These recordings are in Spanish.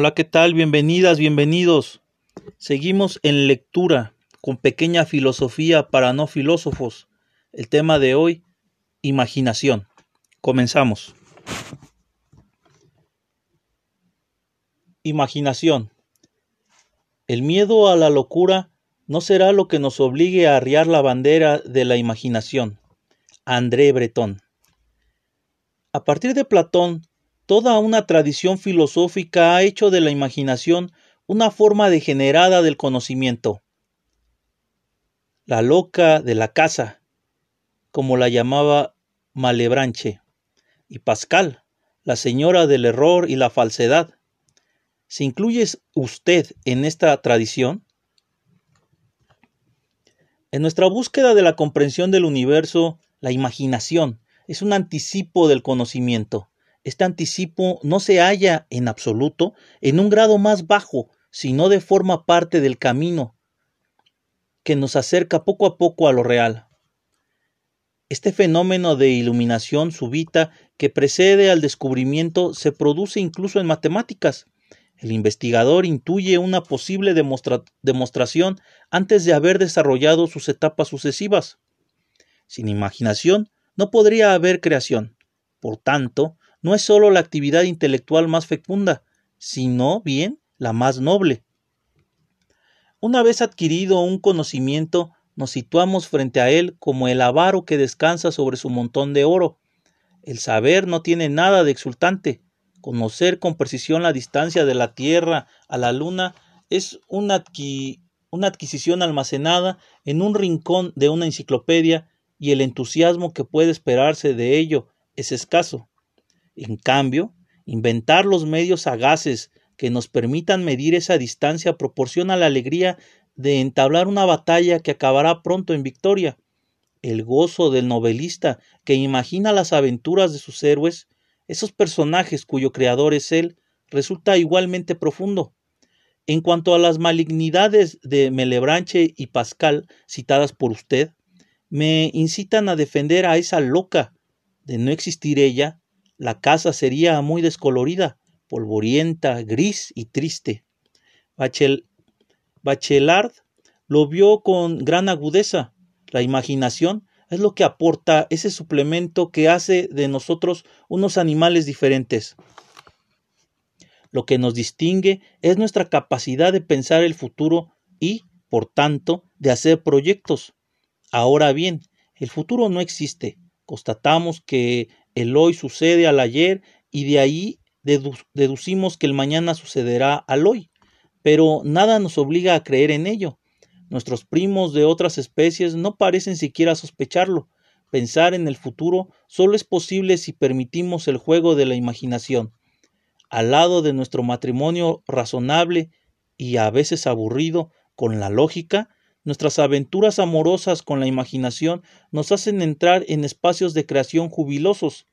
Hola, ¿qué tal? Bienvenidas, bienvenidos. Seguimos en lectura con pequeña filosofía para no filósofos. El tema de hoy, imaginación. Comenzamos. Imaginación. El miedo a la locura no será lo que nos obligue a arriar la bandera de la imaginación. André Breton. A partir de Platón, toda una tradición filosófica ha hecho de la imaginación una forma degenerada del conocimiento. La loca de la casa, como la llamaba Malebranche, y Pascal, la señora del error y la falsedad. ¿Se incluye usted en esta tradición? En nuestra búsqueda de la comprensión del universo, la imaginación es un anticipo del conocimiento. Este anticipo no se halla en absoluto en un grado más bajo, sino de forma parte del camino que nos acerca poco a poco a lo real. Este fenómeno de iluminación súbita que precede al descubrimiento se produce incluso en matemáticas. El investigador intuye una posible demostración antes de haber desarrollado sus etapas sucesivas. Sin imaginación no podría haber creación. Por tanto, no es sólo la actividad intelectual más fecunda, sino bien la más noble. Una vez adquirido un conocimiento, nos situamos frente a él como el avaro que descansa sobre su montón de oro. El saber no tiene nada de exultante, Conocer con precisión la distancia de la Tierra a la Luna es una, una adquisición almacenada en un rincón de una enciclopedia y el entusiasmo que puede esperarse de ello es escaso. En cambio, inventar los medios sagaces que nos permitan medir esa distancia proporciona la alegría de entablar una batalla que acabará pronto en victoria. El gozo del novelista que imagina las aventuras de sus héroes esos personajes cuyo creador es él, resulta igualmente profundo. En cuanto a las malignidades de Melebranche y Pascal, citadas por usted, me incitan a defender a esa loca. De no existir ella, la casa sería muy descolorida, polvorienta, gris y triste. Bachel Bachelard lo vio con gran agudeza. La imaginación es lo que aporta ese suplemento que hace de nosotros unos animales diferentes. Lo que nos distingue es nuestra capacidad de pensar el futuro y, por tanto, de hacer proyectos. Ahora bien, el futuro no existe. Constatamos que el hoy sucede al ayer y de ahí deducimos que el mañana sucederá al hoy. Pero nada nos obliga a creer en ello. Nuestros primos de otras especies no parecen siquiera sospecharlo. Pensar en el futuro solo es posible si permitimos el juego de la imaginación. Al lado de nuestro matrimonio razonable y a veces aburrido con la lógica, nuestras aventuras amorosas con la imaginación nos hacen entrar en espacios de creación jubilosos.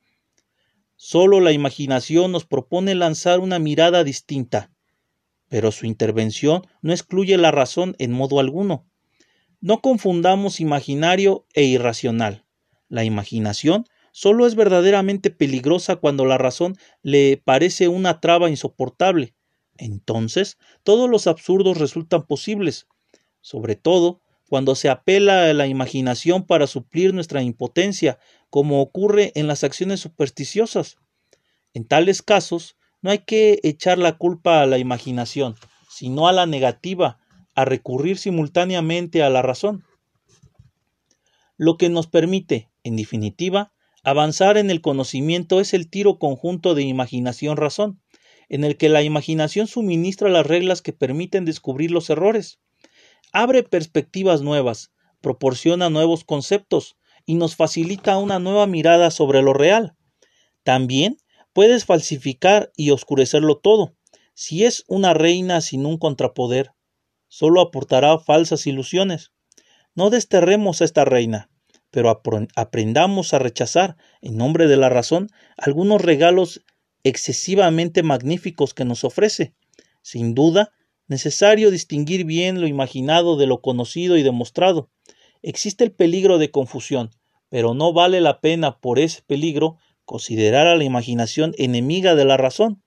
Solo la imaginación nos propone lanzar una mirada distinta, pero su intervención no excluye la razón en modo alguno. No confundamos imaginario e irracional. La imaginación solo es verdaderamente peligrosa cuando la razón le parece una traba insoportable. Entonces, todos los absurdos resultan posibles, sobre todo cuando se apela a la imaginación para suplir nuestra impotencia, como ocurre en las acciones supersticiosas. En tales casos, no hay que echar la culpa a la imaginación, sino a la negativa, a recurrir simultáneamente a la razón. Lo que nos permite, en definitiva, avanzar en el conocimiento es el tiro conjunto de imaginación-razón, en el que la imaginación suministra las reglas que permiten descubrir los errores, abre perspectivas nuevas, proporciona nuevos conceptos y nos facilita una nueva mirada sobre lo real. También Puedes falsificar y oscurecerlo todo. Si es una reina sin un contrapoder, solo aportará falsas ilusiones. No desterremos a esta reina, pero aprendamos a rechazar, en nombre de la razón, algunos regalos excesivamente magníficos que nos ofrece. Sin duda, necesario distinguir bien lo imaginado de lo conocido y demostrado. Existe el peligro de confusión, pero no vale la pena por ese peligro considerar a la imaginación enemiga de la razón.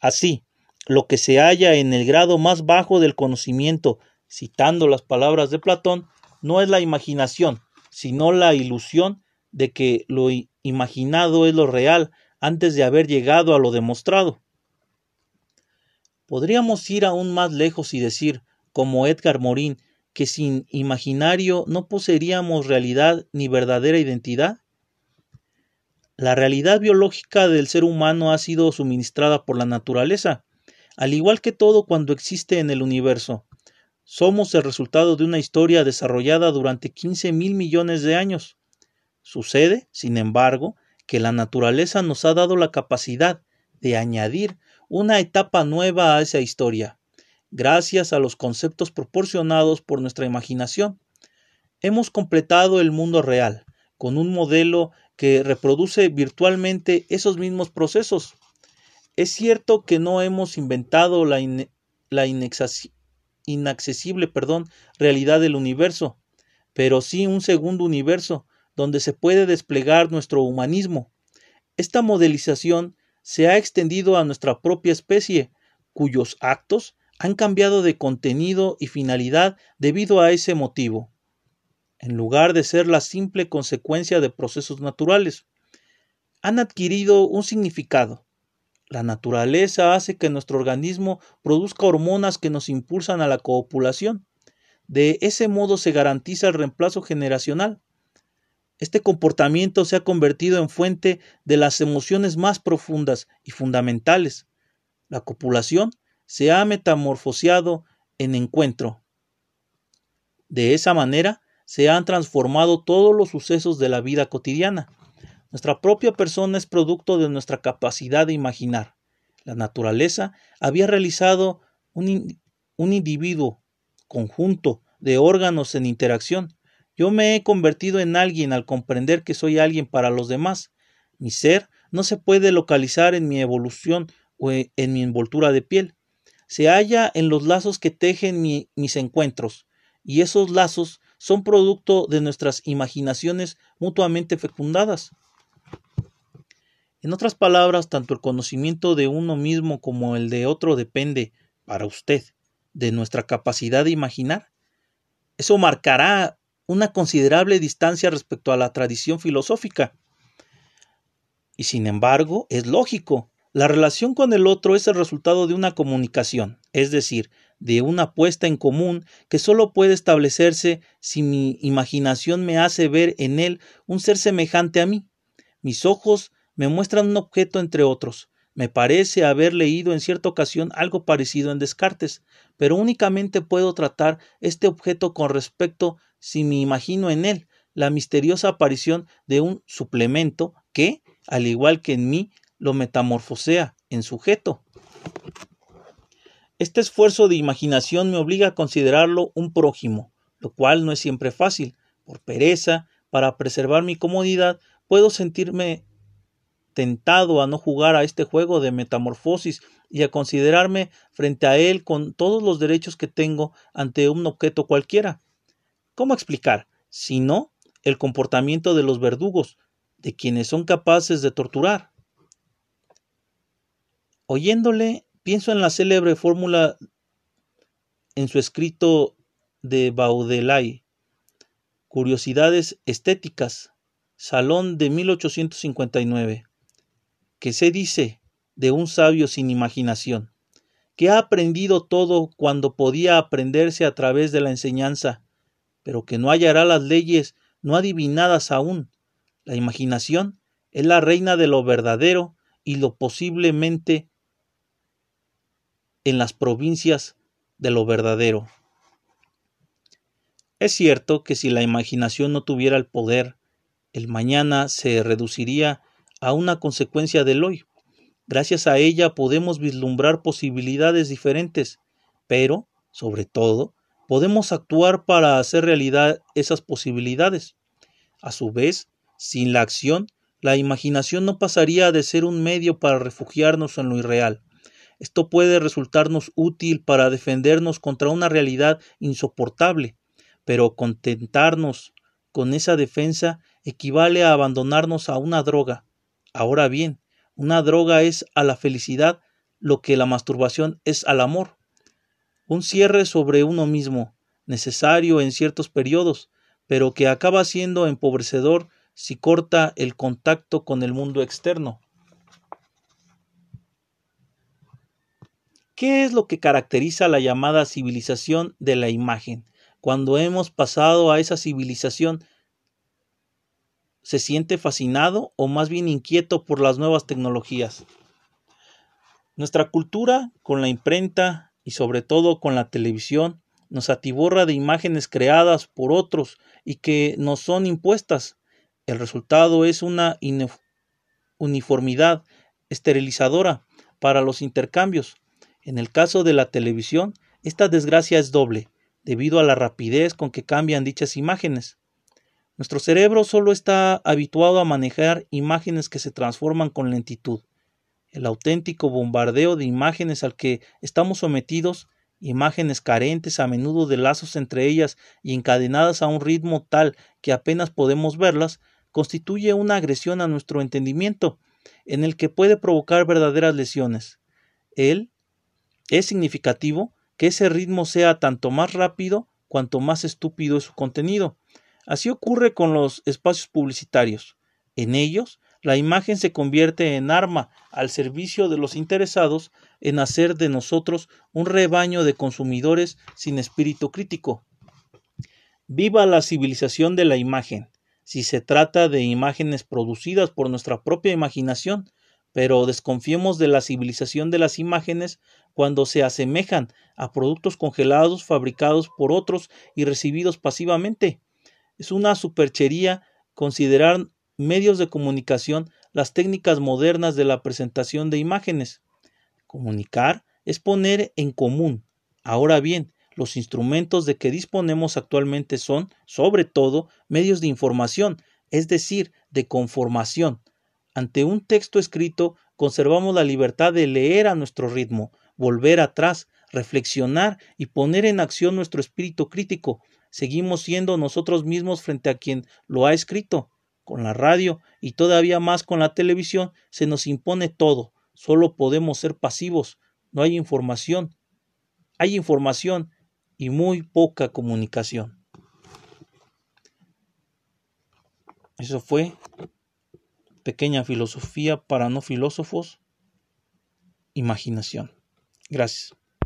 Así, lo que se halla en el grado más bajo del conocimiento, citando las palabras de Platón, no es la imaginación, sino la ilusión de que lo imaginado es lo real antes de haber llegado a lo demostrado. Podríamos ir aún más lejos y decir, como Edgar Morin, que sin imaginario no poseeríamos realidad ni verdadera identidad. La realidad biológica del ser humano ha sido suministrada por la naturaleza, al igual que todo cuando existe en el universo. Somos el resultado de una historia desarrollada durante 15 mil millones de años. Sucede, sin embargo, que la naturaleza nos ha dado la capacidad de añadir una etapa nueva a esa historia, gracias a los conceptos proporcionados por nuestra imaginación. Hemos completado el mundo real, con un modelo que reproduce virtualmente esos mismos procesos. Es cierto que no hemos inventado la, inaccesible perdón, realidad del universo, pero sí un segundo universo donde se puede desplegar nuestro humanismo. Esta modelización se ha extendido a nuestra propia especie, cuyos actos han cambiado de contenido y finalidad debido a ese motivo en lugar de ser la simple consecuencia de procesos naturales. Han adquirido un significado. La naturaleza hace que nuestro organismo produzca hormonas que nos impulsan a la copulación. De ese modo se garantiza el reemplazo generacional. Este comportamiento se ha convertido en fuente de las emociones más profundas y fundamentales. La copulación se ha metamorfoseado en encuentro. De esa manera, se han transformado todos los sucesos de la vida cotidiana. Nuestra propia persona es producto de nuestra capacidad de imaginar. La naturaleza había realizado un, un individuo, conjunto de órganos en interacción. Yo me he convertido en alguien al comprender que soy alguien para los demás. Mi ser no se puede localizar en mi evolución o en mi envoltura de piel. Se halla en los lazos que tejen mis encuentros, y esos lazos son producto de nuestras imaginaciones mutuamente fecundadas. En otras palabras, tanto el conocimiento de uno mismo como el de otro depende, para usted, de nuestra capacidad de imaginar. Eso marcará una considerable distancia respecto a la tradición filosófica. Y sin embargo, es lógico. La relación con el otro es el resultado de una comunicación, es decir, de una apuesta en común que solo puede establecerse si mi imaginación me hace ver en él un ser semejante a mí. Mis ojos me muestran un objeto entre otros. Me parece haber leído en cierta ocasión algo parecido en Descartes, pero únicamente puedo tratar este objeto con respecto si me imagino en él la misteriosa aparición de un suplemento que, al igual que en mí, lo metamorfosea en sujeto. Este esfuerzo de imaginación me obliga a considerarlo un prójimo, lo cual no es siempre fácil. Por pereza, para preservar mi comodidad, puedo sentirme tentado a no jugar a este juego de metamorfosis y a considerarme frente a él con todos los derechos que tengo ante un objeto cualquiera. ¿Cómo explicar, si no, el comportamiento de los verdugos, de quienes son capaces de torturar? Oyéndole, Pienso en la célebre fórmula en su escrito de Baudelaire, Curiosidades Estéticas, Salón de 1859, que se dice de un sabio sin imaginación, que ha aprendido todo cuando podía aprenderse a través de la enseñanza, pero que no hallará las leyes no adivinadas aún. La imaginación es la reina de lo verdadero y lo posiblemente en las provincias de lo verdadero. Es cierto que si la imaginación no tuviera el poder, el mañana se reduciría a una consecuencia del hoy. Gracias a ella podemos vislumbrar posibilidades diferentes, pero, sobre todo, podemos actuar para hacer realidad esas posibilidades. A su vez, sin la acción, la imaginación no pasaría de ser un medio para refugiarnos en lo irreal. Esto puede resultarnos útil para defendernos contra una realidad insoportable, pero contentarnos con esa defensa equivale a abandonarnos a una droga. Ahora bien, una droga es a la felicidad lo que la masturbación es al amor. Un cierre sobre uno mismo, necesario en ciertos periodos, pero que acaba siendo empobrecedor si corta el contacto con el mundo externo. ¿Qué es lo que caracteriza la llamada civilización de la imagen? Cuando hemos pasado a esa civilización, ¿se siente fascinado o más bien inquieto por las nuevas tecnologías? Nuestra cultura, con la imprenta y sobre todo con la televisión, nos atiborra de imágenes creadas por otros y que nos son impuestas. El resultado es una uniformidad esterilizadora para los intercambios. En el caso de la televisión, esta desgracia es doble, debido a la rapidez con que cambian dichas imágenes. Nuestro cerebro solo está habituado a manejar imágenes que se transforman con lentitud. El auténtico bombardeo de imágenes al que estamos sometidos, imágenes carentes a menudo de lazos entre ellas y encadenadas a un ritmo tal que apenas podemos verlas, constituye una agresión a nuestro entendimiento, en el que puede provocar verdaderas lesiones. Él es significativo que ese ritmo sea tanto más rápido cuanto más estúpido es su contenido. Así ocurre con los espacios publicitarios. En ellos, la imagen se convierte en arma al servicio de los interesados en hacer de nosotros un rebaño de consumidores sin espíritu crítico. Viva la civilización de la imagen, si se trata de imágenes producidas por nuestra propia imaginación, pero desconfiemos de la civilización de las imágenes cuando se asemejan a productos congelados fabricados por otros y recibidos pasivamente. Es una superchería considerar medios de comunicación las técnicas modernas de la presentación de imágenes. Comunicar es poner en común. Ahora bien, los instrumentos de que disponemos actualmente son, sobre todo, medios de información, es decir, de conformación. Ante un texto escrito, conservamos la libertad de leer a nuestro ritmo, volver atrás, reflexionar y poner en acción nuestro espíritu crítico. Seguimos siendo nosotros mismos frente a quien lo ha escrito. Con la radio y todavía más con la televisión se nos impone todo. Solo podemos ser pasivos. No hay información. Hay información y muy poca comunicación. Eso fue pequeña filosofía para no filósofos. Imaginación. Gracias.